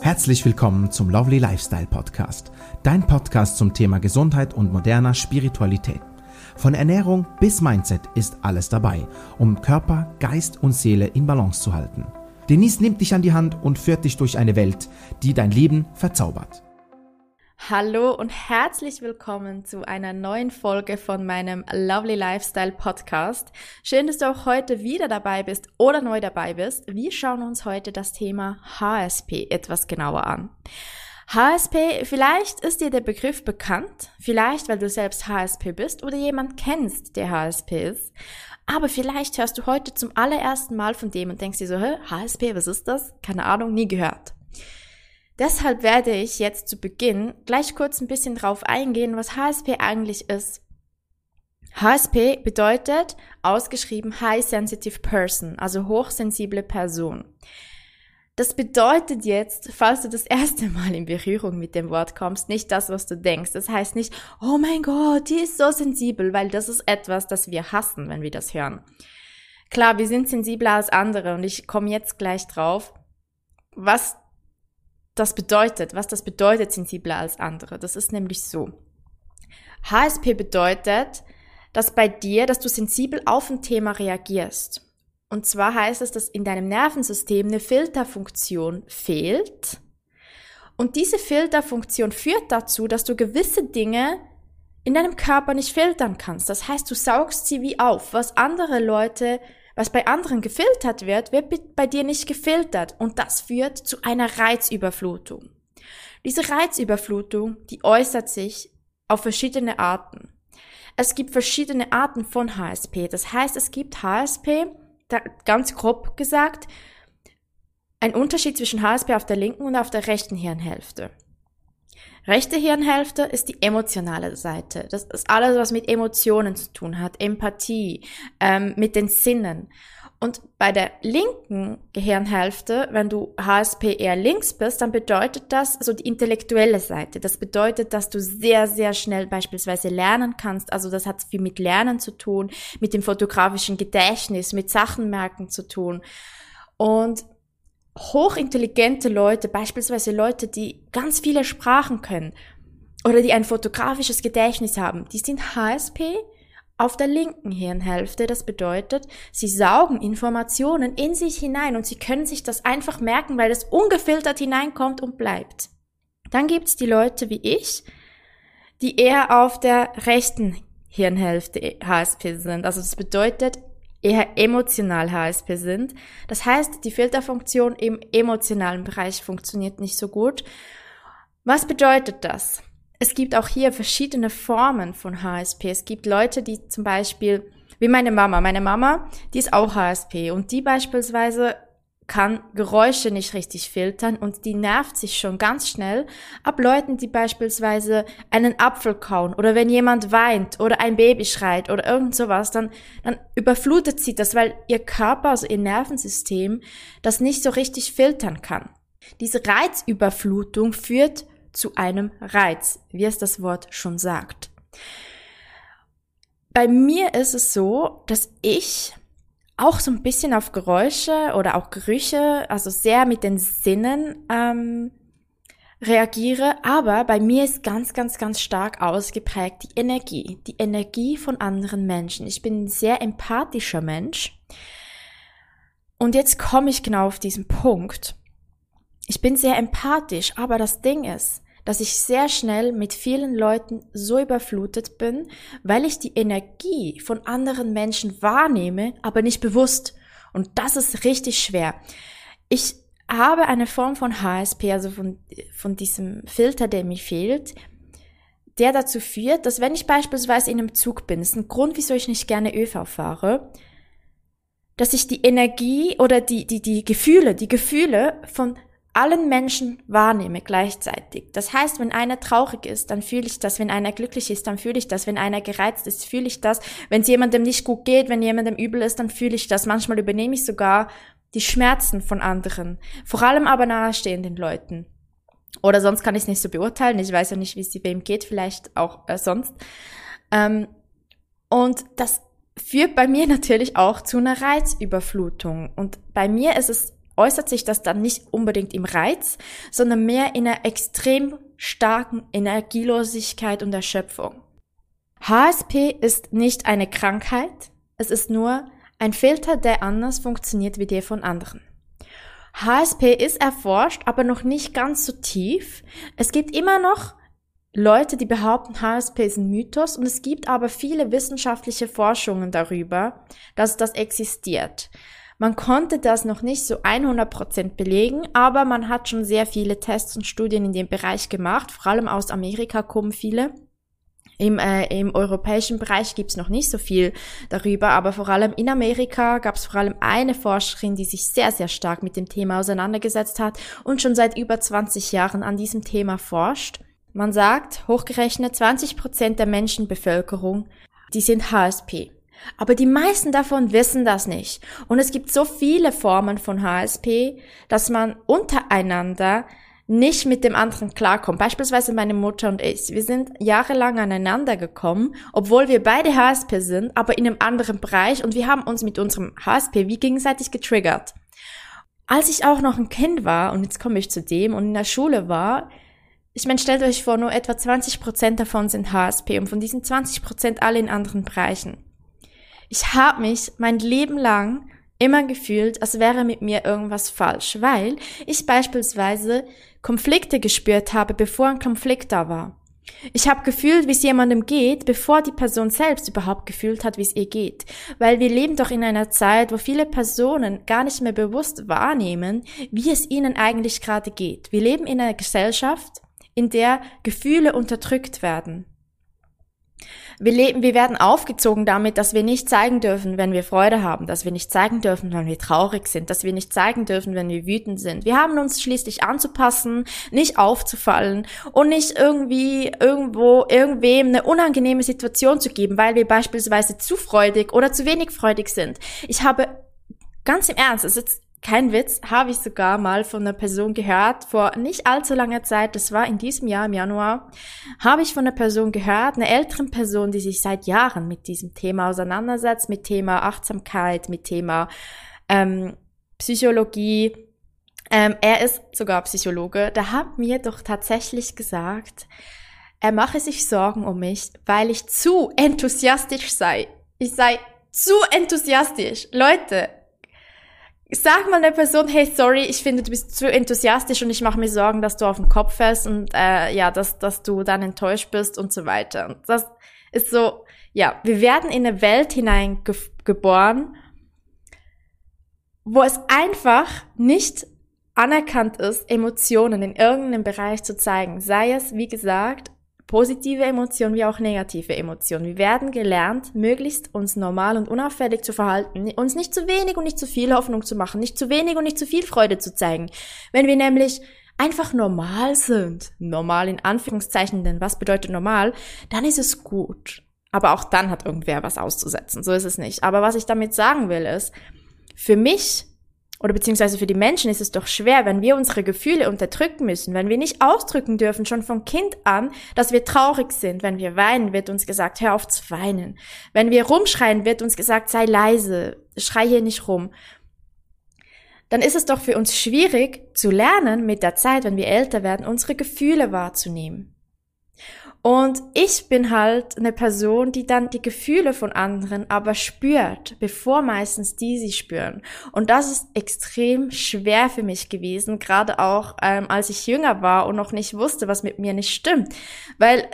Herzlich willkommen zum Lovely Lifestyle Podcast, dein Podcast zum Thema Gesundheit und moderner Spiritualität. Von Ernährung bis Mindset ist alles dabei, um Körper, Geist und Seele in Balance zu halten. Denise nimmt dich an die Hand und führt dich durch eine Welt, die dein Leben verzaubert. Hallo und herzlich willkommen zu einer neuen Folge von meinem Lovely Lifestyle Podcast. Schön, dass du auch heute wieder dabei bist oder neu dabei bist. Wir schauen uns heute das Thema HSP etwas genauer an. HSP, vielleicht ist dir der Begriff bekannt, vielleicht weil du selbst HSP bist oder jemand kennst, der HSP ist. Aber vielleicht hörst du heute zum allerersten Mal von dem und denkst dir so, Hä, HSP, was ist das? Keine Ahnung, nie gehört. Deshalb werde ich jetzt zu Beginn gleich kurz ein bisschen drauf eingehen, was HSP eigentlich ist. HSP bedeutet ausgeschrieben High Sensitive Person, also hochsensible Person. Das bedeutet jetzt, falls du das erste Mal in Berührung mit dem Wort kommst, nicht das, was du denkst. Das heißt nicht, oh mein Gott, die ist so sensibel, weil das ist etwas, das wir hassen, wenn wir das hören. Klar, wir sind sensibler als andere und ich komme jetzt gleich drauf, was das bedeutet, was das bedeutet, sensibler als andere. Das ist nämlich so. HSP bedeutet, dass bei dir, dass du sensibel auf ein Thema reagierst. Und zwar heißt es, dass in deinem Nervensystem eine Filterfunktion fehlt. Und diese Filterfunktion führt dazu, dass du gewisse Dinge in deinem Körper nicht filtern kannst. Das heißt, du saugst sie wie auf, was andere Leute was bei anderen gefiltert wird, wird bei dir nicht gefiltert und das führt zu einer Reizüberflutung. Diese Reizüberflutung, die äußert sich auf verschiedene Arten. Es gibt verschiedene Arten von HSP. Das heißt, es gibt HSP, ganz grob gesagt, ein Unterschied zwischen HSP auf der linken und auf der rechten Hirnhälfte. Rechte Hirnhälfte ist die emotionale Seite. Das ist alles, was mit Emotionen zu tun hat, Empathie, ähm, mit den Sinnen. Und bei der linken Gehirnhälfte, wenn du HSP eher links bist, dann bedeutet das so die intellektuelle Seite. Das bedeutet, dass du sehr, sehr schnell beispielsweise lernen kannst. Also das hat viel mit Lernen zu tun, mit dem fotografischen Gedächtnis, mit Sachenmerken zu tun. Und hochintelligente Leute, beispielsweise Leute, die ganz viele Sprachen können oder die ein fotografisches Gedächtnis haben, die sind HSP auf der linken Hirnhälfte. Das bedeutet, sie saugen Informationen in sich hinein und sie können sich das einfach merken, weil es ungefiltert hineinkommt und bleibt. Dann gibt's die Leute wie ich, die eher auf der rechten Hirnhälfte HSP sind. Also das bedeutet, eher emotional HSP sind. Das heißt, die Filterfunktion im emotionalen Bereich funktioniert nicht so gut. Was bedeutet das? Es gibt auch hier verschiedene Formen von HSP. Es gibt Leute, die zum Beispiel, wie meine Mama, meine Mama, die ist auch HSP und die beispielsweise kann Geräusche nicht richtig filtern und die nervt sich schon ganz schnell ab Leuten, die beispielsweise einen Apfel kauen oder wenn jemand weint oder ein Baby schreit oder irgend sowas, dann, dann überflutet sie das, weil ihr Körper, also ihr Nervensystem, das nicht so richtig filtern kann. Diese Reizüberflutung führt zu einem Reiz, wie es das Wort schon sagt. Bei mir ist es so, dass ich auch so ein bisschen auf Geräusche oder auch Gerüche, also sehr mit den Sinnen ähm, reagiere, aber bei mir ist ganz, ganz, ganz stark ausgeprägt die Energie, die Energie von anderen Menschen. Ich bin ein sehr empathischer Mensch. Und jetzt komme ich genau auf diesen Punkt. Ich bin sehr empathisch, aber das Ding ist, dass ich sehr schnell mit vielen Leuten so überflutet bin, weil ich die Energie von anderen Menschen wahrnehme, aber nicht bewusst. Und das ist richtig schwer. Ich habe eine Form von HSP, also von, von diesem Filter, der mir fehlt, der dazu führt, dass wenn ich beispielsweise in einem Zug bin, ist ein Grund, wieso ich nicht gerne ÖV fahre, dass ich die Energie oder die, die, die Gefühle, die Gefühle von allen Menschen wahrnehme gleichzeitig. Das heißt, wenn einer traurig ist, dann fühle ich das. Wenn einer glücklich ist, dann fühle ich das. Wenn einer gereizt ist, fühle ich das. Wenn es jemandem nicht gut geht, wenn jemandem übel ist, dann fühle ich das. Manchmal übernehme ich sogar die Schmerzen von anderen. Vor allem aber nahestehenden Leuten. Oder sonst kann ich es nicht so beurteilen. Ich weiß ja nicht, wie es wem geht, vielleicht auch äh, sonst. Ähm, und das führt bei mir natürlich auch zu einer Reizüberflutung. Und bei mir ist es äußert sich das dann nicht unbedingt im Reiz, sondern mehr in einer extrem starken Energielosigkeit und Erschöpfung. HSP ist nicht eine Krankheit, es ist nur ein Filter, der anders funktioniert wie der von anderen. HSP ist erforscht, aber noch nicht ganz so tief. Es gibt immer noch Leute, die behaupten, HSP ist ein Mythos und es gibt aber viele wissenschaftliche Forschungen darüber, dass das existiert. Man konnte das noch nicht so 100% belegen, aber man hat schon sehr viele Tests und Studien in dem Bereich gemacht. Vor allem aus Amerika kommen viele. Im, äh, Im europäischen Bereich gibt's noch nicht so viel darüber, aber vor allem in Amerika gab es vor allem eine Forscherin, die sich sehr, sehr stark mit dem Thema auseinandergesetzt hat und schon seit über 20 Jahren an diesem Thema forscht. Man sagt, hochgerechnet 20 Prozent der Menschenbevölkerung, die sind HSP. Aber die meisten davon wissen das nicht. Und es gibt so viele Formen von HSP, dass man untereinander nicht mit dem anderen klarkommt. Beispielsweise meine Mutter und ich. Wir sind jahrelang aneinander gekommen, obwohl wir beide HSP sind, aber in einem anderen Bereich und wir haben uns mit unserem HSP wie gegenseitig getriggert. Als ich auch noch ein Kind war, und jetzt komme ich zu dem, und in der Schule war, ich meine, stellt euch vor, nur etwa 20% davon sind HSP und von diesen 20% alle in anderen Bereichen. Ich habe mich mein Leben lang immer gefühlt, als wäre mit mir irgendwas falsch, weil ich beispielsweise Konflikte gespürt habe, bevor ein Konflikt da war. Ich habe gefühlt, wie es jemandem geht, bevor die Person selbst überhaupt gefühlt hat, wie es ihr geht. Weil wir leben doch in einer Zeit, wo viele Personen gar nicht mehr bewusst wahrnehmen, wie es ihnen eigentlich gerade geht. Wir leben in einer Gesellschaft, in der Gefühle unterdrückt werden. Wir leben, wir werden aufgezogen damit, dass wir nicht zeigen dürfen, wenn wir Freude haben, dass wir nicht zeigen dürfen, wenn wir traurig sind, dass wir nicht zeigen dürfen, wenn wir wütend sind. Wir haben uns schließlich anzupassen, nicht aufzufallen und nicht irgendwie irgendwo irgendwem eine unangenehme Situation zu geben, weil wir beispielsweise zu freudig oder zu wenig freudig sind. Ich habe ganz im Ernst, es ist kein Witz, habe ich sogar mal von einer Person gehört, vor nicht allzu langer Zeit, das war in diesem Jahr im Januar, habe ich von einer Person gehört, einer älteren Person, die sich seit Jahren mit diesem Thema auseinandersetzt, mit Thema Achtsamkeit, mit Thema ähm, Psychologie. Ähm, er ist sogar Psychologe. Der hat mir doch tatsächlich gesagt, er mache sich Sorgen um mich, weil ich zu enthusiastisch sei. Ich sei zu enthusiastisch. Leute, Sag mal der Person, hey, sorry, ich finde, du bist zu enthusiastisch und ich mache mir Sorgen, dass du auf den Kopf fällst und äh, ja, dass, dass du dann enttäuscht bist und so weiter. Und das ist so, ja, wir werden in eine Welt hineingeboren, wo es einfach nicht anerkannt ist, Emotionen in irgendeinem Bereich zu zeigen. Sei es, wie gesagt, positive Emotionen wie auch negative Emotionen. Wir werden gelernt, möglichst uns normal und unauffällig zu verhalten, uns nicht zu wenig und nicht zu viel Hoffnung zu machen, nicht zu wenig und nicht zu viel Freude zu zeigen. Wenn wir nämlich einfach normal sind, normal in Anführungszeichen, denn was bedeutet normal, dann ist es gut. Aber auch dann hat irgendwer was auszusetzen. So ist es nicht. Aber was ich damit sagen will, ist, für mich oder beziehungsweise für die Menschen ist es doch schwer, wenn wir unsere Gefühle unterdrücken müssen, wenn wir nicht ausdrücken dürfen, schon vom Kind an, dass wir traurig sind. Wenn wir weinen, wird uns gesagt, hör auf zu weinen. Wenn wir rumschreien, wird uns gesagt, sei leise, schrei hier nicht rum. Dann ist es doch für uns schwierig zu lernen, mit der Zeit, wenn wir älter werden, unsere Gefühle wahrzunehmen. Und ich bin halt eine Person, die dann die Gefühle von anderen aber spürt, bevor meistens die sie spüren. Und das ist extrem schwer für mich gewesen, gerade auch ähm, als ich jünger war und noch nicht wusste, was mit mir nicht stimmt. Weil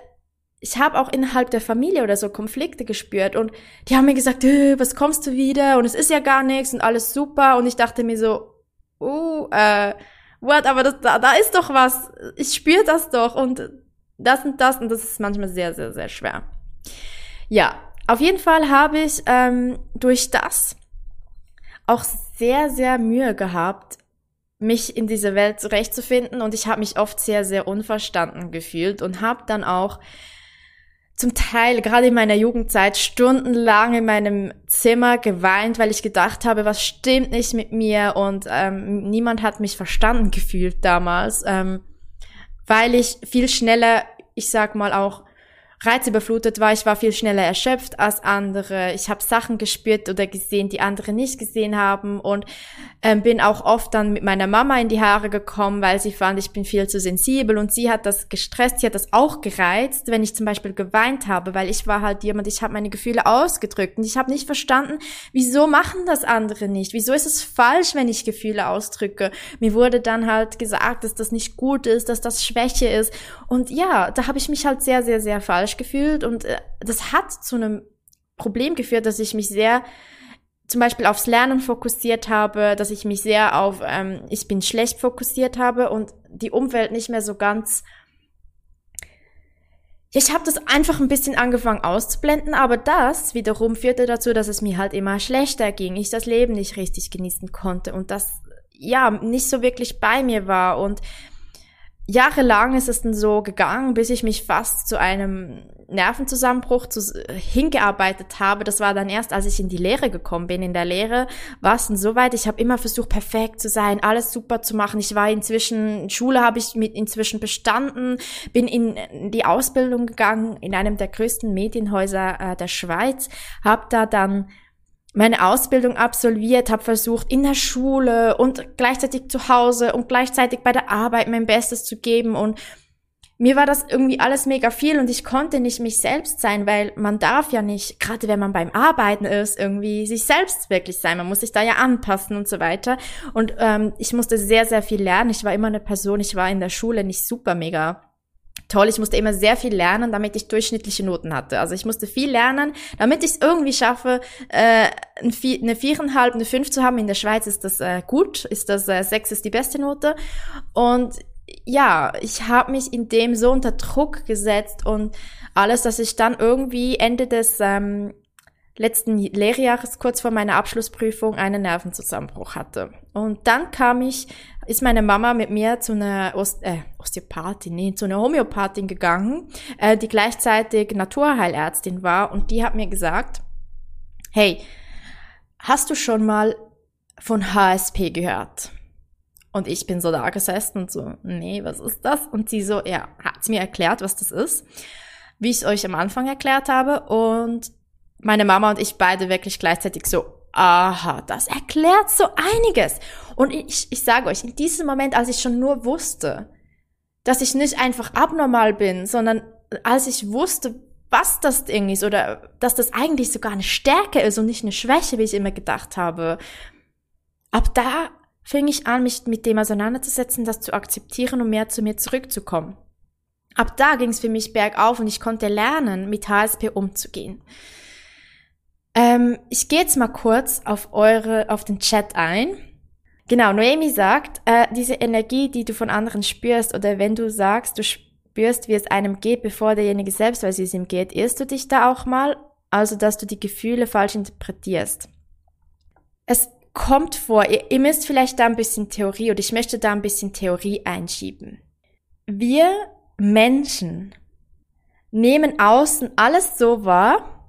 ich habe auch innerhalb der Familie oder so Konflikte gespürt und die haben mir gesagt, äh, was kommst du wieder? Und es ist ja gar nichts und alles super. Und ich dachte mir so, uh, äh, what, aber das, da, da ist doch was, ich spüre das doch. Und das und das und das ist manchmal sehr, sehr, sehr schwer. Ja, auf jeden Fall habe ich ähm, durch das auch sehr, sehr Mühe gehabt, mich in diese Welt zurechtzufinden und ich habe mich oft sehr, sehr unverstanden gefühlt und habe dann auch zum Teil, gerade in meiner Jugendzeit, stundenlang in meinem Zimmer geweint, weil ich gedacht habe, was stimmt nicht mit mir und ähm, niemand hat mich verstanden gefühlt damals. Ähm, weil ich viel schneller, ich sag mal auch, reizüberflutet war. Ich war viel schneller erschöpft als andere. Ich habe Sachen gespürt oder gesehen, die andere nicht gesehen haben und ähm, bin auch oft dann mit meiner Mama in die Haare gekommen, weil sie fand, ich bin viel zu sensibel und sie hat das gestresst, sie hat das auch gereizt, wenn ich zum Beispiel geweint habe, weil ich war halt jemand, ich habe meine Gefühle ausgedrückt und ich habe nicht verstanden, wieso machen das andere nicht? Wieso ist es falsch, wenn ich Gefühle ausdrücke? Mir wurde dann halt gesagt, dass das nicht gut ist, dass das Schwäche ist und ja, da habe ich mich halt sehr, sehr, sehr falsch gefühlt und äh, das hat zu einem Problem geführt, dass ich mich sehr zum Beispiel aufs Lernen fokussiert habe, dass ich mich sehr auf ähm, ich bin schlecht fokussiert habe und die Umwelt nicht mehr so ganz. Ich habe das einfach ein bisschen angefangen auszublenden, aber das wiederum führte dazu, dass es mir halt immer schlechter ging, ich das Leben nicht richtig genießen konnte und das ja nicht so wirklich bei mir war und jahrelang ist es dann so gegangen, bis ich mich fast zu einem Nervenzusammenbruch zu, hingearbeitet habe. Das war dann erst, als ich in die Lehre gekommen bin. In der Lehre war es dann soweit, ich habe immer versucht, perfekt zu sein, alles super zu machen. Ich war inzwischen, Schule habe ich mit inzwischen bestanden, bin in die Ausbildung gegangen in einem der größten Medienhäuser äh, der Schweiz, habe da dann meine Ausbildung absolviert, habe versucht in der Schule und gleichzeitig zu Hause und gleichzeitig bei der Arbeit mein Bestes zu geben und mir war das irgendwie alles mega viel und ich konnte nicht mich selbst sein, weil man darf ja nicht, gerade wenn man beim Arbeiten ist, irgendwie sich selbst wirklich sein. Man muss sich da ja anpassen und so weiter. Und ähm, ich musste sehr, sehr viel lernen. Ich war immer eine Person, ich war in der Schule nicht super mega toll. Ich musste immer sehr viel lernen, damit ich durchschnittliche Noten hatte. Also ich musste viel lernen, damit ich es irgendwie schaffe, äh, eine viereinhalb, eine fünf zu haben. In der Schweiz ist das äh, gut, ist das äh, sechs ist die beste Note. Und ja, ich habe mich in dem so unter Druck gesetzt und alles, dass ich dann irgendwie Ende des ähm, letzten Lehrjahres kurz vor meiner Abschlussprüfung einen Nervenzusammenbruch hatte. Und dann kam ich, ist meine Mama mit mir zu einer Ost äh, Osteopathin, nee, zu einer Homöopathin gegangen, äh, die gleichzeitig Naturheilärztin war und die hat mir gesagt, hey, hast du schon mal von HSP gehört? Und ich bin so da gesessen und so, nee, was ist das? Und sie so, ja, hat mir erklärt, was das ist, wie ich es euch am Anfang erklärt habe. Und meine Mama und ich beide wirklich gleichzeitig so, aha, das erklärt so einiges. Und ich, ich sage euch, in diesem Moment, als ich schon nur wusste, dass ich nicht einfach abnormal bin, sondern als ich wusste, was das Ding ist oder dass das eigentlich sogar eine Stärke ist und nicht eine Schwäche, wie ich immer gedacht habe, ab da fing ich an, mich mit dem auseinanderzusetzen, das zu akzeptieren und mehr zu mir zurückzukommen. Ab da ging es für mich bergauf und ich konnte lernen, mit HSP umzugehen. Ähm, ich gehe jetzt mal kurz auf eure, auf den Chat ein. Genau, Noemi sagt, äh, diese Energie, die du von anderen spürst, oder wenn du sagst, du spürst, wie es einem geht, bevor derjenige selbst weiß, wie es ihm geht, irrst du dich da auch mal? Also, dass du die Gefühle falsch interpretierst. Es kommt vor, ihr, ihr müsst vielleicht da ein bisschen Theorie oder ich möchte da ein bisschen Theorie einschieben. Wir Menschen nehmen außen alles so wahr,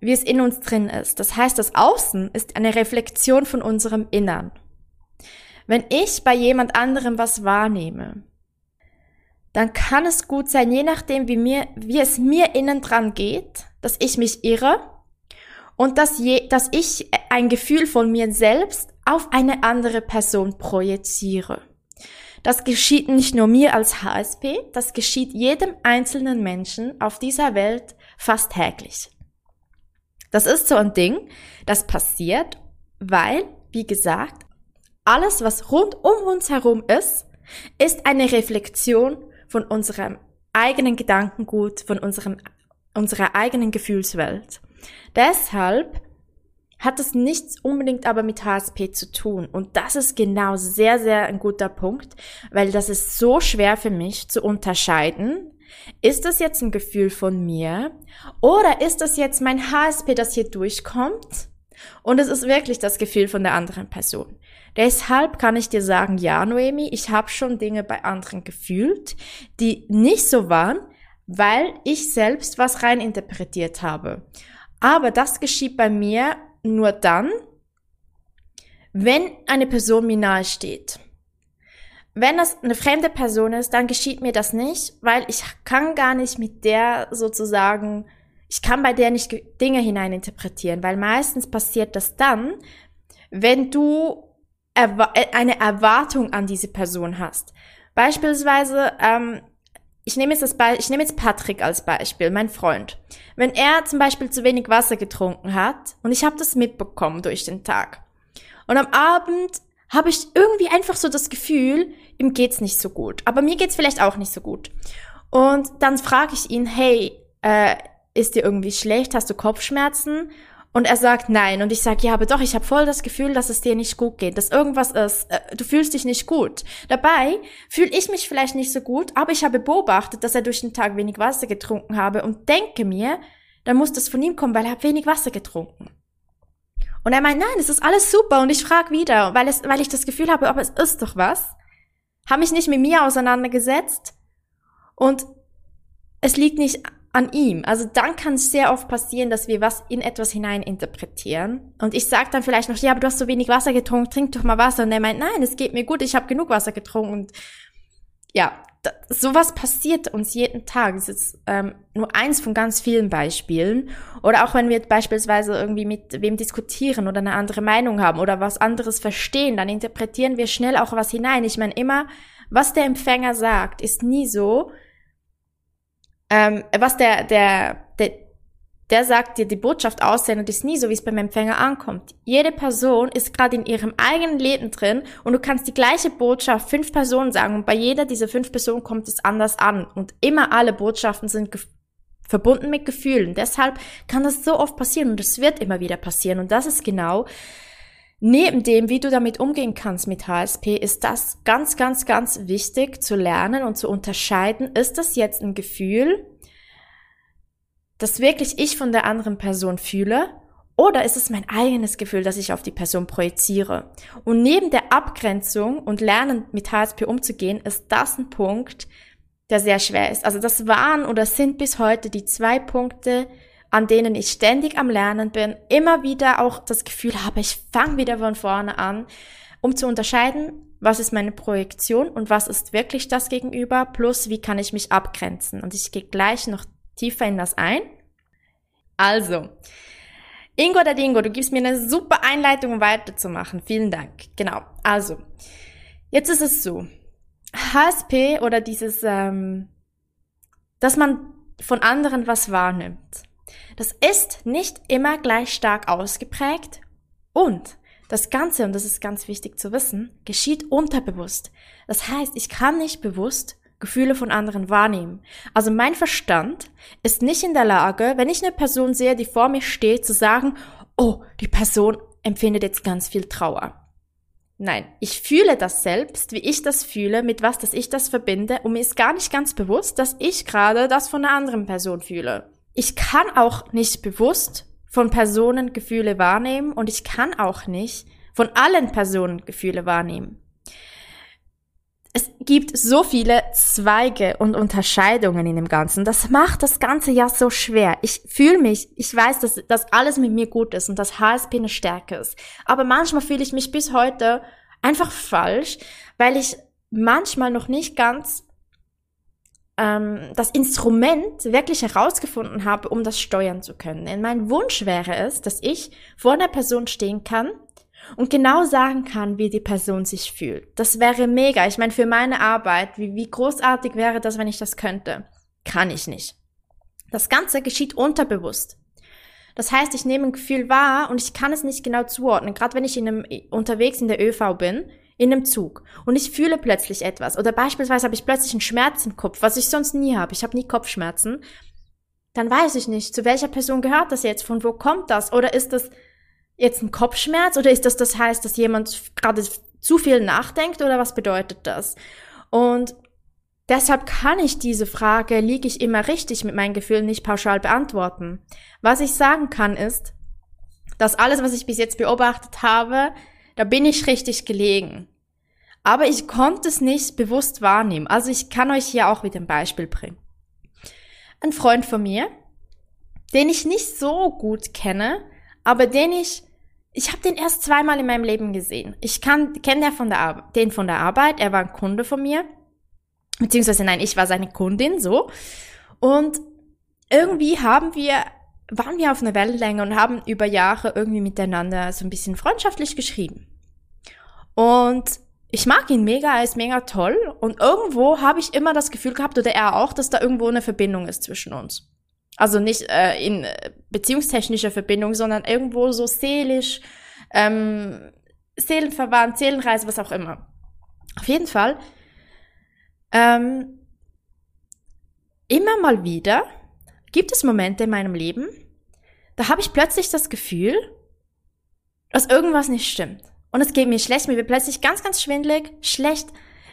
wie es in uns drin ist. Das heißt, das Außen ist eine Reflexion von unserem Innern. Wenn ich bei jemand anderem was wahrnehme, dann kann es gut sein, je nachdem, wie, mir, wie es mir innen dran geht, dass ich mich irre und dass, je, dass ich ein Gefühl von mir selbst auf eine andere Person projiziere. Das geschieht nicht nur mir als HSP, das geschieht jedem einzelnen Menschen auf dieser Welt fast täglich. Das ist so ein Ding, das passiert, weil, wie gesagt, alles, was rund um uns herum ist, ist eine Reflexion von unserem eigenen Gedankengut, von unserem, unserer eigenen Gefühlswelt. Deshalb hat es nichts unbedingt aber mit HSP zu tun. Und das ist genau sehr, sehr ein guter Punkt, weil das ist so schwer für mich zu unterscheiden. Ist das jetzt ein Gefühl von mir oder ist das jetzt mein HSP, das hier durchkommt? Und es ist wirklich das Gefühl von der anderen Person. Deshalb kann ich dir sagen, ja, Noemi, ich habe schon Dinge bei anderen gefühlt, die nicht so waren, weil ich selbst was reininterpretiert habe. Aber das geschieht bei mir nur dann, wenn eine Person mir nahe steht. Wenn das eine fremde Person ist, dann geschieht mir das nicht, weil ich kann gar nicht mit der sozusagen, ich kann bei der nicht Dinge hineininterpretieren, weil meistens passiert das dann, wenn du eine Erwartung an diese Person hast. Beispielsweise, ähm, ich nehme jetzt das Be ich nehme jetzt Patrick als Beispiel, mein Freund. Wenn er zum Beispiel zu wenig Wasser getrunken hat und ich habe das mitbekommen durch den Tag und am Abend habe ich irgendwie einfach so das Gefühl, ihm geht's nicht so gut. Aber mir geht's vielleicht auch nicht so gut. Und dann frage ich ihn, hey, äh, ist dir irgendwie schlecht? Hast du Kopfschmerzen? Und er sagt nein. Und ich sage, ja, aber doch, ich habe voll das Gefühl, dass es dir nicht gut geht, dass irgendwas ist, äh, du fühlst dich nicht gut. Dabei fühle ich mich vielleicht nicht so gut, aber ich habe beobachtet, dass er durch den Tag wenig Wasser getrunken habe und denke mir, dann muss das von ihm kommen, weil er hat wenig Wasser getrunken. Und er meint, nein, es ist alles super. Und ich frage wieder, weil, es, weil ich das Gefühl habe, aber es ist doch was. Habe mich nicht mit mir auseinandergesetzt. Und es liegt nicht an ihm. Also dann kann es sehr oft passieren, dass wir was in etwas hinein interpretieren. Und ich sage dann vielleicht noch, ja, aber du hast so wenig Wasser getrunken, trink doch mal Wasser. Und er meint, nein, es geht mir gut, ich habe genug Wasser getrunken. Und ja, sowas passiert uns jeden Tag. Das ist ähm, nur eins von ganz vielen Beispielen. Oder auch wenn wir beispielsweise irgendwie mit wem diskutieren oder eine andere Meinung haben oder was anderes verstehen, dann interpretieren wir schnell auch was hinein. Ich meine immer, was der Empfänger sagt, ist nie so, ähm, was der, der, der, sagt dir die Botschaft aussendet, ist nie so, wie es beim Empfänger ankommt. Jede Person ist gerade in ihrem eigenen Leben drin und du kannst die gleiche Botschaft fünf Personen sagen und bei jeder dieser fünf Personen kommt es anders an und immer alle Botschaften sind verbunden mit Gefühlen. Deshalb kann das so oft passieren und es wird immer wieder passieren und das ist genau Neben dem, wie du damit umgehen kannst mit HSP, ist das ganz, ganz, ganz wichtig zu lernen und zu unterscheiden. Ist das jetzt ein Gefühl, das wirklich ich von der anderen Person fühle oder ist es mein eigenes Gefühl, das ich auf die Person projiziere? Und neben der Abgrenzung und Lernen mit HSP umzugehen, ist das ein Punkt, der sehr schwer ist. Also das waren oder sind bis heute die zwei Punkte, an denen ich ständig am Lernen bin, immer wieder auch das Gefühl habe, ich fange wieder von vorne an, um zu unterscheiden, was ist meine Projektion und was ist wirklich das Gegenüber, plus wie kann ich mich abgrenzen. Und ich gehe gleich noch tiefer in das ein. Also, Ingo oder Dingo, du gibst mir eine super Einleitung, um weiterzumachen. Vielen Dank. Genau. Also, jetzt ist es so. HSP oder dieses, ähm, dass man von anderen was wahrnimmt. Das ist nicht immer gleich stark ausgeprägt und das Ganze, und das ist ganz wichtig zu wissen, geschieht unterbewusst. Das heißt, ich kann nicht bewusst Gefühle von anderen wahrnehmen. Also mein Verstand ist nicht in der Lage, wenn ich eine Person sehe, die vor mir steht, zu sagen, oh, die Person empfindet jetzt ganz viel Trauer. Nein, ich fühle das selbst, wie ich das fühle, mit was, dass ich das verbinde, und mir ist gar nicht ganz bewusst, dass ich gerade das von einer anderen Person fühle. Ich kann auch nicht bewusst von Personen Gefühle wahrnehmen und ich kann auch nicht von allen Personen Gefühle wahrnehmen es gibt so viele Zweige und Unterscheidungen in dem Ganzen. Das macht das Ganze ja so schwer. Ich fühle mich, ich weiß, dass, dass alles mit mir gut ist und dass HSP eine Stärke ist. Aber manchmal fühle ich mich bis heute einfach falsch, weil ich manchmal noch nicht ganz ähm, das Instrument wirklich herausgefunden habe, um das steuern zu können. Denn mein Wunsch wäre es, dass ich vor einer Person stehen kann und genau sagen kann, wie die Person sich fühlt. Das wäre mega. Ich meine, für meine Arbeit, wie, wie großartig wäre das, wenn ich das könnte? Kann ich nicht. Das Ganze geschieht unterbewusst. Das heißt, ich nehme ein Gefühl wahr und ich kann es nicht genau zuordnen. Gerade wenn ich in einem, unterwegs in der ÖV bin, in einem Zug und ich fühle plötzlich etwas oder beispielsweise habe ich plötzlich einen Schmerz im Kopf, was ich sonst nie habe. Ich habe nie Kopfschmerzen. Dann weiß ich nicht, zu welcher Person gehört das jetzt, von wo kommt das oder ist das jetzt ein Kopfschmerz oder ist das das heißt, dass jemand gerade zu viel nachdenkt oder was bedeutet das? Und deshalb kann ich diese Frage, liege ich immer richtig mit meinen Gefühlen, nicht pauschal beantworten. Was ich sagen kann ist, dass alles, was ich bis jetzt beobachtet habe, da bin ich richtig gelegen. Aber ich konnte es nicht bewusst wahrnehmen. Also ich kann euch hier auch wieder ein Beispiel bringen. Ein Freund von mir, den ich nicht so gut kenne, aber den ich ich habe den erst zweimal in meinem Leben gesehen. Ich kann kenne von den von der Arbeit. Er war ein Kunde von mir, beziehungsweise nein, ich war seine Kundin so. Und irgendwie haben wir waren wir auf einer Wellenlänge und haben über Jahre irgendwie miteinander so ein bisschen freundschaftlich geschrieben. Und ich mag ihn mega, er ist mega toll. Und irgendwo habe ich immer das Gefühl gehabt, oder er auch, dass da irgendwo eine Verbindung ist zwischen uns. Also nicht äh, in beziehungstechnischer Verbindung, sondern irgendwo so seelisch, ähm, Seelenverwandt, Seelenreise, was auch immer. Auf jeden Fall. Ähm, immer mal wieder gibt es Momente in meinem Leben, da habe ich plötzlich das Gefühl, dass irgendwas nicht stimmt. Und es geht mir schlecht, mir wird plötzlich ganz, ganz schwindlig, schlecht.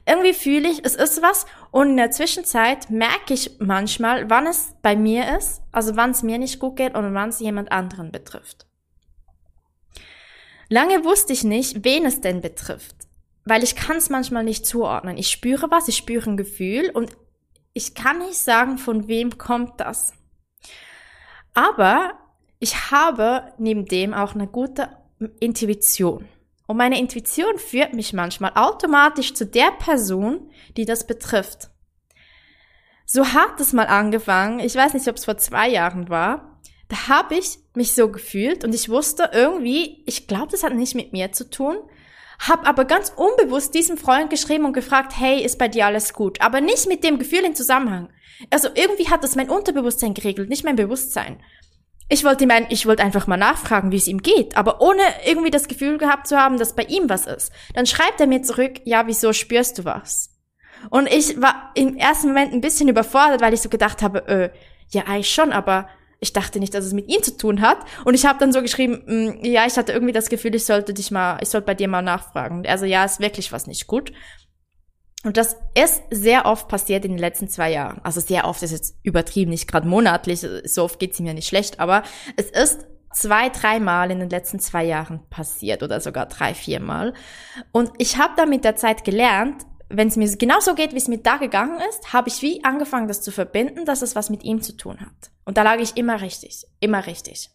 Irgendwie fühle ich, es ist was. Und in der Zwischenzeit merke ich manchmal, wann es bei mir ist, also wann es mir nicht gut geht und wann es jemand anderen betrifft. Lange wusste ich nicht, wen es denn betrifft, weil ich kann es manchmal nicht zuordnen. Ich spüre was, ich spüre ein Gefühl und ich kann nicht sagen, von wem kommt das. Aber ich habe neben dem auch eine gute Intuition. Und meine Intuition führt mich manchmal automatisch zu der Person, die das betrifft. So hat es mal angefangen, ich weiß nicht, ob es vor zwei Jahren war, da habe ich mich so gefühlt und ich wusste irgendwie, ich glaube, das hat nicht mit mir zu tun, habe aber ganz unbewusst diesem Freund geschrieben und gefragt, hey, ist bei dir alles gut? Aber nicht mit dem Gefühl in Zusammenhang. Also irgendwie hat das mein Unterbewusstsein geregelt, nicht mein Bewusstsein ich wollte ihm ein, ich wollte einfach mal nachfragen, wie es ihm geht, aber ohne irgendwie das Gefühl gehabt zu haben, dass bei ihm was ist. Dann schreibt er mir zurück, ja, wieso spürst du was? Und ich war im ersten Moment ein bisschen überfordert, weil ich so gedacht habe, äh, ja, eigentlich schon, aber ich dachte nicht, dass es mit ihm zu tun hat. Und ich habe dann so geschrieben, mm, ja, ich hatte irgendwie das Gefühl, ich sollte dich mal, ich sollte bei dir mal nachfragen. Also ja, ist wirklich was nicht gut. Und das ist sehr oft passiert in den letzten zwei Jahren. Also sehr oft ist jetzt übertrieben, nicht gerade monatlich, so oft geht's ihm ja nicht schlecht, aber es ist zwei, dreimal in den letzten zwei Jahren passiert oder sogar drei, viermal. Und ich habe da mit der Zeit gelernt, wenn es mir genauso geht, wie es mir da gegangen ist, habe ich wie angefangen, das zu verbinden, dass es was mit ihm zu tun hat. Und da lag ich immer richtig, immer richtig.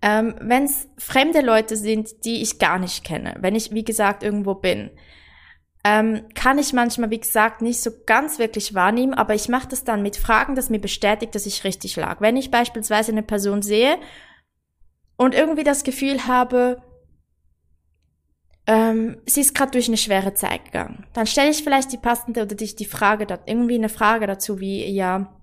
Ähm, wenn es fremde Leute sind, die ich gar nicht kenne, wenn ich, wie gesagt, irgendwo bin, ähm, kann ich manchmal, wie gesagt, nicht so ganz wirklich wahrnehmen, aber ich mache das dann mit Fragen, das mir bestätigt, dass ich richtig lag. Wenn ich beispielsweise eine Person sehe und irgendwie das Gefühl habe, ähm, sie ist gerade durch eine schwere Zeit gegangen, dann stelle ich vielleicht die passende oder die, die Frage, irgendwie eine Frage dazu, wie, ja,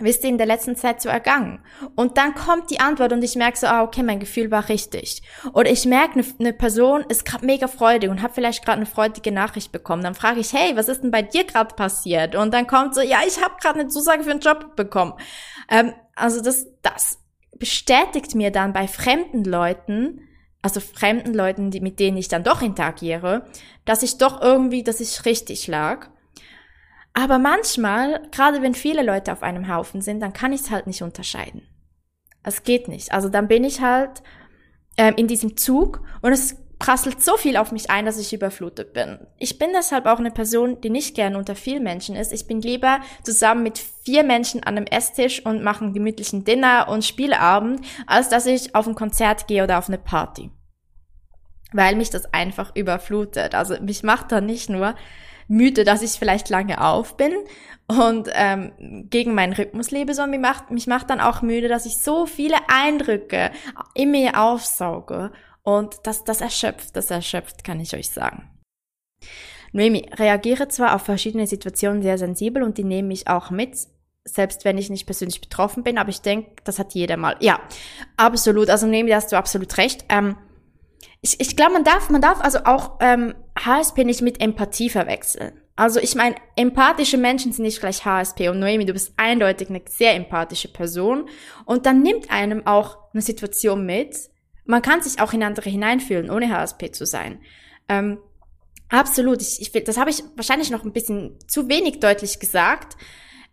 wisst ihr in der letzten Zeit so ergangen? Und dann kommt die Antwort und ich merke so, ah, okay, mein Gefühl war richtig. Oder ich merke, eine, eine Person ist gerade mega freudig und hat vielleicht gerade eine freudige Nachricht bekommen. Dann frage ich, hey, was ist denn bei dir gerade passiert? Und dann kommt so, ja, ich habe gerade eine Zusage für einen Job bekommen. Ähm, also das, das bestätigt mir dann bei fremden Leuten, also fremden Leuten, die, mit denen ich dann doch interagiere, dass ich doch irgendwie, dass ich richtig lag. Aber manchmal, gerade wenn viele Leute auf einem Haufen sind, dann kann ich es halt nicht unterscheiden. Es geht nicht. Also dann bin ich halt ähm, in diesem Zug und es prasselt so viel auf mich ein, dass ich überflutet bin. Ich bin deshalb auch eine Person, die nicht gern unter vielen Menschen ist. Ich bin lieber zusammen mit vier Menschen an einem Esstisch und mache einen gemütlichen Dinner und Spieleabend, als dass ich auf ein Konzert gehe oder auf eine Party. Weil mich das einfach überflutet. Also mich macht da nicht nur müde, dass ich vielleicht lange auf bin und ähm, gegen meinen Rhythmus lebe, sondern mich macht, mich macht dann auch müde, dass ich so viele Eindrücke in mir aufsauge und das, das erschöpft, das erschöpft, kann ich euch sagen. Noemi, reagiere zwar auf verschiedene Situationen sehr sensibel und die nehme ich auch mit, selbst wenn ich nicht persönlich betroffen bin, aber ich denke, das hat jeder mal. Ja, absolut. Also Noemi, da hast du absolut recht. Ähm, ich, ich glaube, man darf, man darf also auch ähm, HSP nicht mit Empathie verwechseln. Also ich meine, empathische Menschen sind nicht gleich HSP und Noemi, du bist eindeutig eine sehr empathische Person und dann nimmt einem auch eine Situation mit. Man kann sich auch in andere hineinfühlen, ohne HSP zu sein. Ähm, absolut, ich, ich, das habe ich wahrscheinlich noch ein bisschen zu wenig deutlich gesagt.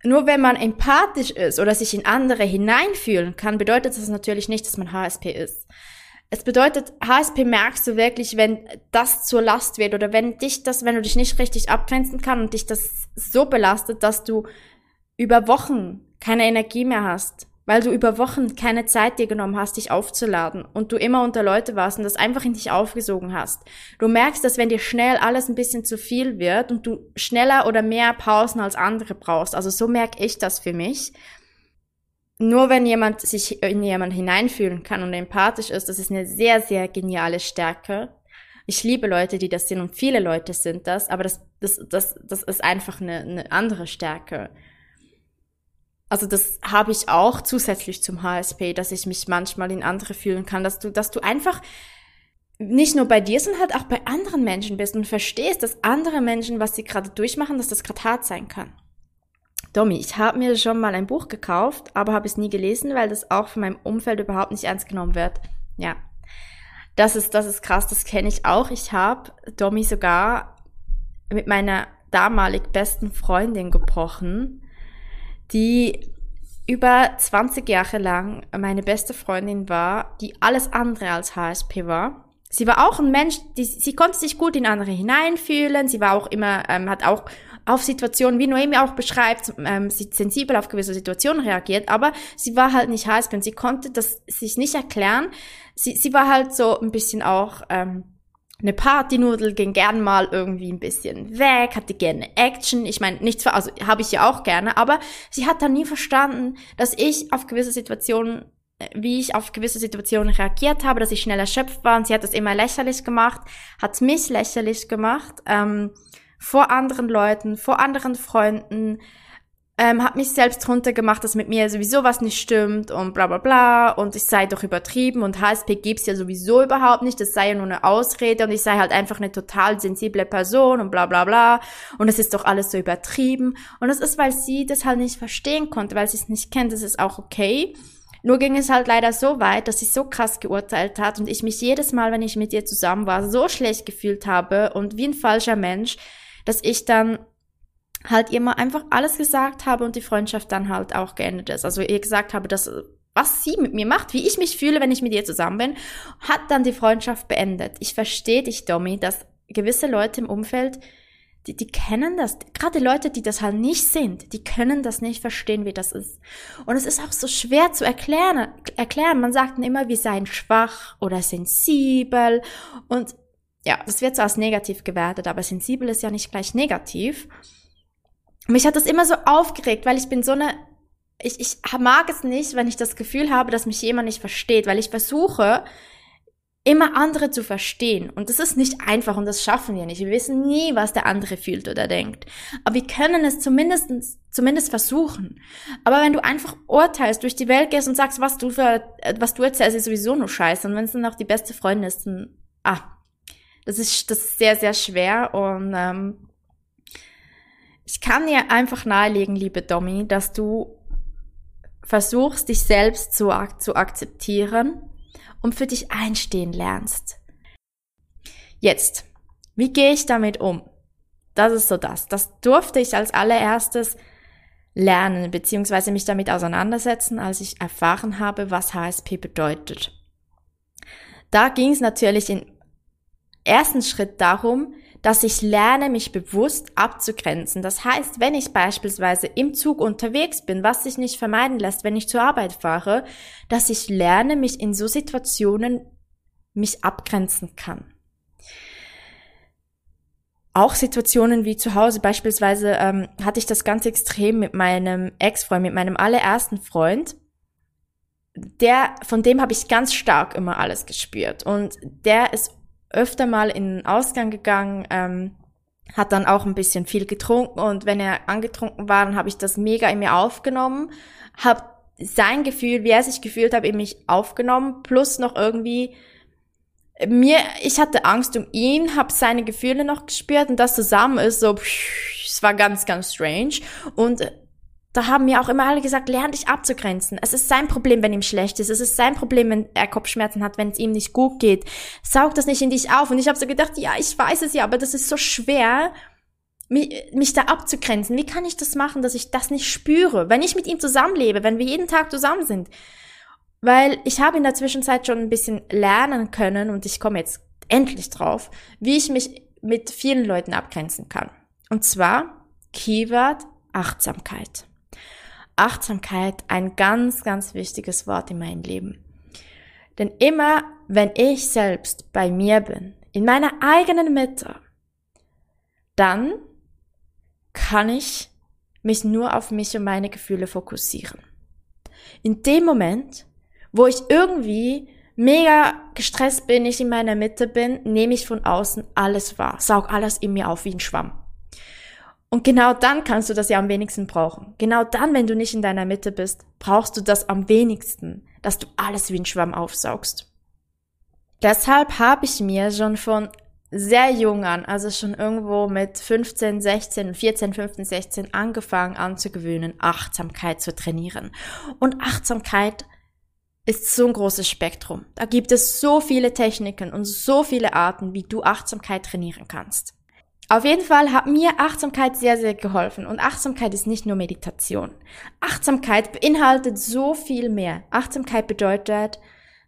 Nur wenn man empathisch ist oder sich in andere hineinfühlen kann, bedeutet das natürlich nicht, dass man HSP ist. Es bedeutet, HSP merkst du wirklich, wenn das zur Last wird oder wenn dich das, wenn du dich nicht richtig abgrenzen kannst und dich das so belastet, dass du über Wochen keine Energie mehr hast, weil du über Wochen keine Zeit dir genommen hast, dich aufzuladen und du immer unter Leute warst und das einfach in dich aufgesogen hast. Du merkst, dass wenn dir schnell alles ein bisschen zu viel wird und du schneller oder mehr Pausen als andere brauchst, also so merke ich das für mich. Nur wenn jemand sich in jemand hineinfühlen kann und empathisch ist, das ist eine sehr, sehr geniale Stärke. Ich liebe Leute, die das sind und viele Leute sind das, aber das, das, das, das ist einfach eine, eine andere Stärke also das habe ich auch zusätzlich zum HSP, dass ich mich manchmal in andere fühlen kann, dass du, dass du einfach nicht nur bei dir, sondern halt auch bei anderen Menschen bist und verstehst, dass andere Menschen, was sie gerade durchmachen, dass das gerade hart sein kann. Domi, ich habe mir schon mal ein Buch gekauft, aber habe es nie gelesen, weil das auch von meinem Umfeld überhaupt nicht ernst genommen wird. Ja, das ist, das ist krass, das kenne ich auch. Ich habe Domi sogar mit meiner damalig besten Freundin gebrochen, die über 20 Jahre lang meine beste Freundin war, die alles andere als HSP war. Sie war auch ein Mensch, die, sie konnte sich gut in andere hineinfühlen. Sie war auch immer, ähm, hat auch auf Situationen, wie Noemi auch beschreibt, ähm, sie sensibel auf gewisse Situationen reagiert, aber sie war halt nicht HSP und sie konnte das sich nicht erklären. Sie, sie war halt so ein bisschen auch ähm, eine Partynudel, ging gern mal irgendwie ein bisschen weg, hatte gerne Action. Ich meine, nichts, also habe ich ja auch gerne, aber sie hat dann nie verstanden, dass ich auf gewisse Situationen, äh, wie ich auf gewisse Situationen reagiert habe, dass ich schnell erschöpft war und sie hat das immer lächerlich gemacht, hat mich lächerlich gemacht, ähm, vor anderen Leuten, vor anderen Freunden, ähm, hat mich selbst runtergemacht, dass mit mir sowieso was nicht stimmt und bla bla bla. Und ich sei doch übertrieben und HSP gibt's ja sowieso überhaupt nicht, das sei ja nur eine Ausrede und ich sei halt einfach eine total sensible Person und bla bla bla. Und es ist doch alles so übertrieben. Und das ist, weil sie das halt nicht verstehen konnte, weil sie es nicht kennt, das ist auch okay. Nur ging es halt leider so weit, dass sie so krass geurteilt hat und ich mich jedes Mal, wenn ich mit ihr zusammen war, so schlecht gefühlt habe und wie ein falscher Mensch, dass ich dann halt immer einfach alles gesagt habe und die Freundschaft dann halt auch geendet ist. Also ihr gesagt habe, dass was sie mit mir macht, wie ich mich fühle, wenn ich mit ihr zusammen bin, hat dann die Freundschaft beendet. Ich verstehe dich, Domi, dass gewisse Leute im Umfeld, die, die kennen das, gerade Leute, die das halt nicht sind, die können das nicht verstehen, wie das ist. Und es ist auch so schwer zu erklären. erklären. Man sagt immer, wir seien schwach oder sensibel und ja, das wird so als negativ gewertet, aber sensibel ist ja nicht gleich negativ mich hat das immer so aufgeregt, weil ich bin so eine, ich, ich mag es nicht, wenn ich das Gefühl habe, dass mich jemand nicht versteht, weil ich versuche, immer andere zu verstehen. Und das ist nicht einfach und das schaffen wir nicht. Wir wissen nie, was der andere fühlt oder denkt. Aber wir können es zumindest, zumindest versuchen. Aber wenn du einfach urteilst, durch die Welt gehst und sagst, was du für, was du erzählst, ist sowieso nur scheiße. Und wenn es dann auch die beste Freundin ist, dann, ah, das ist, das ist sehr, sehr schwer und, ähm, ich kann dir einfach nahelegen, liebe Domi, dass du versuchst, dich selbst zu, zu akzeptieren und für dich einstehen lernst. Jetzt, wie gehe ich damit um? Das ist so das. Das durfte ich als allererstes lernen, beziehungsweise mich damit auseinandersetzen, als ich erfahren habe, was HSP bedeutet. Da ging es natürlich im ersten Schritt darum, dass ich lerne, mich bewusst abzugrenzen. Das heißt, wenn ich beispielsweise im Zug unterwegs bin, was sich nicht vermeiden lässt, wenn ich zur Arbeit fahre, dass ich lerne, mich in so Situationen mich abgrenzen kann. Auch Situationen wie zu Hause, beispielsweise ähm, hatte ich das ganz extrem mit meinem Ex-Freund, mit meinem allerersten Freund. Der, von dem habe ich ganz stark immer alles gespürt. Und der ist öfter mal in den Ausgang gegangen, ähm, hat dann auch ein bisschen viel getrunken und wenn er angetrunken war, dann habe ich das mega in mir aufgenommen, habe sein Gefühl, wie er sich gefühlt hat, in mich aufgenommen, plus noch irgendwie mir, ich hatte Angst um ihn, habe seine Gefühle noch gespürt und das zusammen ist so, es war ganz, ganz strange und da haben mir auch immer alle gesagt, lern dich abzugrenzen. Es ist sein Problem, wenn ihm schlecht ist. Es ist sein Problem, wenn er Kopfschmerzen hat, wenn es ihm nicht gut geht. Saug das nicht in dich auf. Und ich habe so gedacht, ja, ich weiß es ja, aber das ist so schwer, mich, mich da abzugrenzen. Wie kann ich das machen, dass ich das nicht spüre, wenn ich mit ihm zusammenlebe, wenn wir jeden Tag zusammen sind? Weil ich habe in der Zwischenzeit schon ein bisschen lernen können und ich komme jetzt endlich drauf, wie ich mich mit vielen Leuten abgrenzen kann. Und zwar Keyword Achtsamkeit. Achtsamkeit ein ganz, ganz wichtiges Wort in meinem Leben. Denn immer, wenn ich selbst bei mir bin, in meiner eigenen Mitte, dann kann ich mich nur auf mich und meine Gefühle fokussieren. In dem Moment, wo ich irgendwie mega gestresst bin, ich in meiner Mitte bin, nehme ich von außen alles wahr, saug alles in mir auf wie ein Schwamm. Und genau dann kannst du das ja am wenigsten brauchen. Genau dann, wenn du nicht in deiner Mitte bist, brauchst du das am wenigsten, dass du alles wie ein Schwamm aufsaugst. Deshalb habe ich mir schon von sehr jung an, also schon irgendwo mit 15, 16, 14, 15, 16 angefangen anzugewöhnen, Achtsamkeit zu trainieren. Und Achtsamkeit ist so ein großes Spektrum. Da gibt es so viele Techniken und so viele Arten, wie du Achtsamkeit trainieren kannst. Auf jeden Fall hat mir Achtsamkeit sehr, sehr geholfen. Und Achtsamkeit ist nicht nur Meditation. Achtsamkeit beinhaltet so viel mehr. Achtsamkeit bedeutet,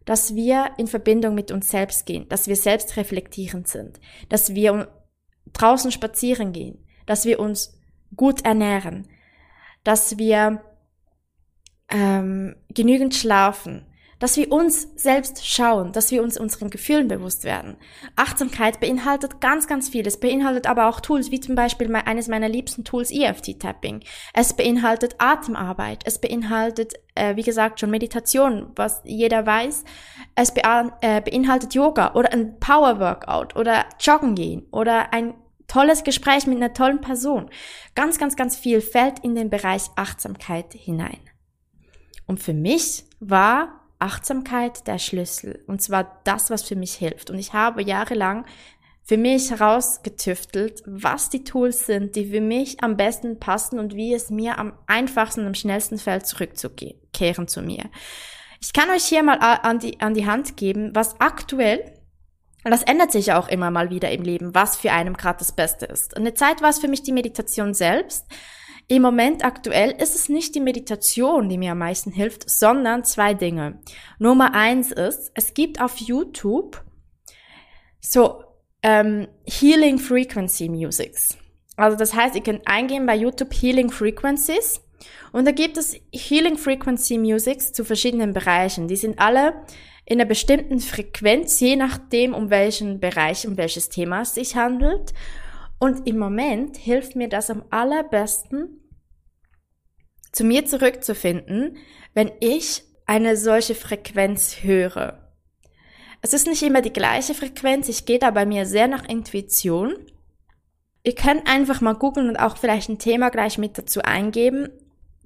dass wir in Verbindung mit uns selbst gehen, dass wir selbst reflektierend sind, dass wir draußen spazieren gehen, dass wir uns gut ernähren, dass wir ähm, genügend schlafen, dass wir uns selbst schauen, dass wir uns unseren Gefühlen bewusst werden. Achtsamkeit beinhaltet ganz, ganz viel. Es beinhaltet aber auch Tools, wie zum Beispiel eines meiner liebsten Tools, EFT-Tapping. Es beinhaltet Atemarbeit. Es beinhaltet, äh, wie gesagt, schon Meditation, was jeder weiß. Es be äh, beinhaltet Yoga oder ein Power-Workout oder Joggen gehen oder ein tolles Gespräch mit einer tollen Person. Ganz, ganz, ganz viel fällt in den Bereich Achtsamkeit hinein. Und für mich war Achtsamkeit der Schlüssel. Und zwar das, was für mich hilft. Und ich habe jahrelang für mich herausgetüftelt, was die Tools sind, die für mich am besten passen und wie es mir am einfachsten und am schnellsten fällt, zurückzukehren zu mir. Ich kann euch hier mal an die, an die Hand geben, was aktuell und das ändert sich auch immer mal wieder im Leben, was für einem gerade das Beste ist. Eine Zeit war es für mich die Meditation selbst. Im Moment aktuell ist es nicht die Meditation, die mir am meisten hilft, sondern zwei Dinge. Nummer eins ist, es gibt auf YouTube so ähm, Healing Frequency Musics. Also das heißt, ihr könnt eingehen bei YouTube Healing Frequencies und da gibt es Healing Frequency Musics zu verschiedenen Bereichen. Die sind alle in einer bestimmten Frequenz, je nachdem, um welchen Bereich, um welches Thema es sich handelt. Und im Moment hilft mir das am allerbesten, zu mir zurückzufinden, wenn ich eine solche Frequenz höre. Es ist nicht immer die gleiche Frequenz, ich gehe da bei mir sehr nach Intuition. Ihr könnt einfach mal googeln und auch vielleicht ein Thema gleich mit dazu eingeben.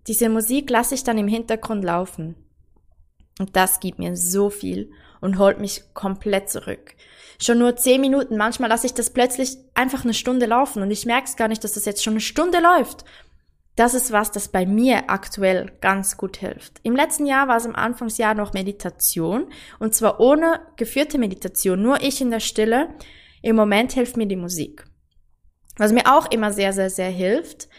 Diese Musik lasse ich dann im Hintergrund laufen. Und das gibt mir so viel und holt mich komplett zurück. Schon nur zehn Minuten, manchmal lasse ich das plötzlich einfach eine Stunde laufen und ich merke es gar nicht, dass das jetzt schon eine Stunde läuft. Das ist was, das bei mir aktuell ganz gut hilft. Im letzten Jahr war es im Anfangsjahr noch Meditation und zwar ohne geführte Meditation, nur ich in der Stille. Im Moment hilft mir die Musik. Was mir auch immer sehr, sehr, sehr hilft,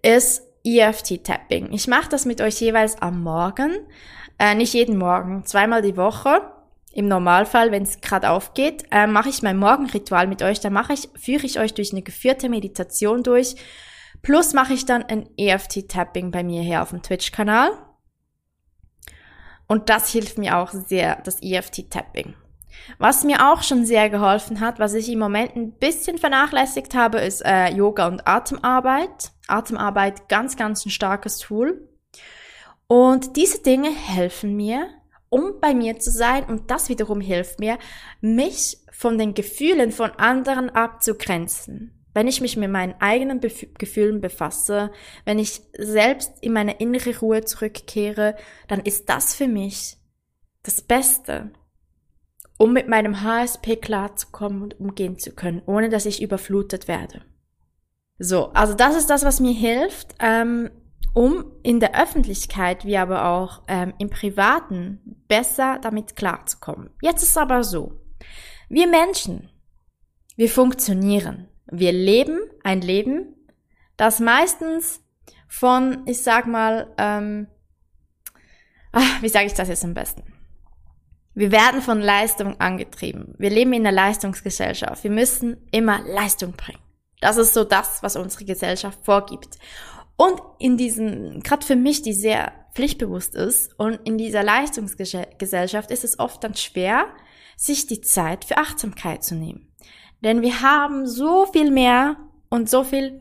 ist EFT-Tapping. Ich mache das mit euch jeweils am Morgen. Äh, nicht jeden Morgen, zweimal die Woche. Im Normalfall, wenn es gerade aufgeht, äh, mache ich mein Morgenritual mit euch. Da mache ich, führe ich euch durch eine geführte Meditation durch. Plus mache ich dann ein EFT-Tapping bei mir hier auf dem Twitch-Kanal. Und das hilft mir auch sehr, das EFT-Tapping. Was mir auch schon sehr geholfen hat, was ich im Moment ein bisschen vernachlässigt habe, ist äh, Yoga und Atemarbeit. Atemarbeit, ganz, ganz ein starkes Tool. Und diese Dinge helfen mir, um bei mir zu sein und das wiederum hilft mir, mich von den Gefühlen von anderen abzugrenzen. Wenn ich mich mit meinen eigenen Bef Gefühlen befasse, wenn ich selbst in meine innere Ruhe zurückkehre, dann ist das für mich das Beste, um mit meinem HSP klarzukommen und umgehen zu können, ohne dass ich überflutet werde. So, also das ist das, was mir hilft. Ähm, um in der Öffentlichkeit wie aber auch ähm, im Privaten besser damit klarzukommen. Jetzt ist es aber so, wir Menschen, wir funktionieren, wir leben ein Leben, das meistens von, ich sag mal, ähm, ach, wie sage ich das jetzt am besten? Wir werden von Leistung angetrieben. Wir leben in einer Leistungsgesellschaft. Wir müssen immer Leistung bringen. Das ist so das, was unsere Gesellschaft vorgibt. Und in diesen, gerade für mich, die sehr pflichtbewusst ist und in dieser Leistungsgesellschaft ist es oft dann schwer, sich die Zeit für Achtsamkeit zu nehmen. Denn wir haben so viel mehr und so viel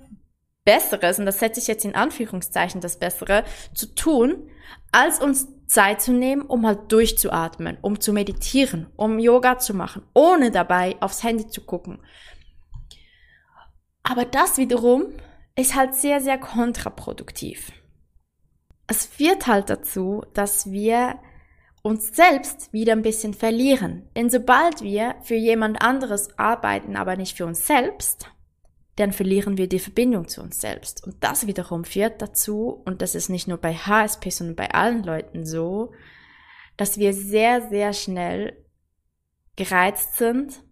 Besseres, und das setze ich jetzt in Anführungszeichen das Bessere, zu tun, als uns Zeit zu nehmen, um halt durchzuatmen, um zu meditieren, um Yoga zu machen, ohne dabei aufs Handy zu gucken. Aber das wiederum ist halt sehr, sehr kontraproduktiv. Es führt halt dazu, dass wir uns selbst wieder ein bisschen verlieren. Denn sobald wir für jemand anderes arbeiten, aber nicht für uns selbst, dann verlieren wir die Verbindung zu uns selbst. Und das wiederum führt dazu, und das ist nicht nur bei HSP, sondern bei allen Leuten so, dass wir sehr, sehr schnell gereizt sind,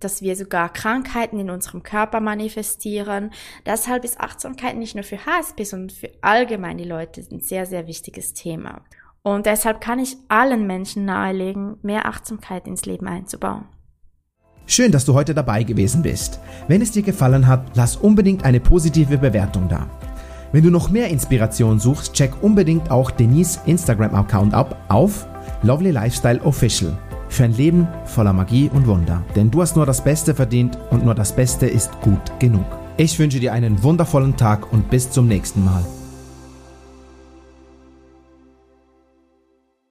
dass wir sogar Krankheiten in unserem Körper manifestieren. Deshalb ist Achtsamkeit nicht nur für HSP, sondern für allgemein die Leute ein sehr, sehr wichtiges Thema. Und deshalb kann ich allen Menschen nahelegen, mehr Achtsamkeit ins Leben einzubauen. Schön, dass du heute dabei gewesen bist. Wenn es dir gefallen hat, lass unbedingt eine positive Bewertung da. Wenn du noch mehr Inspiration suchst, check unbedingt auch Denise Instagram-Account ab auf Lovely Lifestyle Official für ein Leben voller Magie und Wunder. Denn du hast nur das Beste verdient und nur das Beste ist gut genug. Ich wünsche dir einen wundervollen Tag und bis zum nächsten Mal.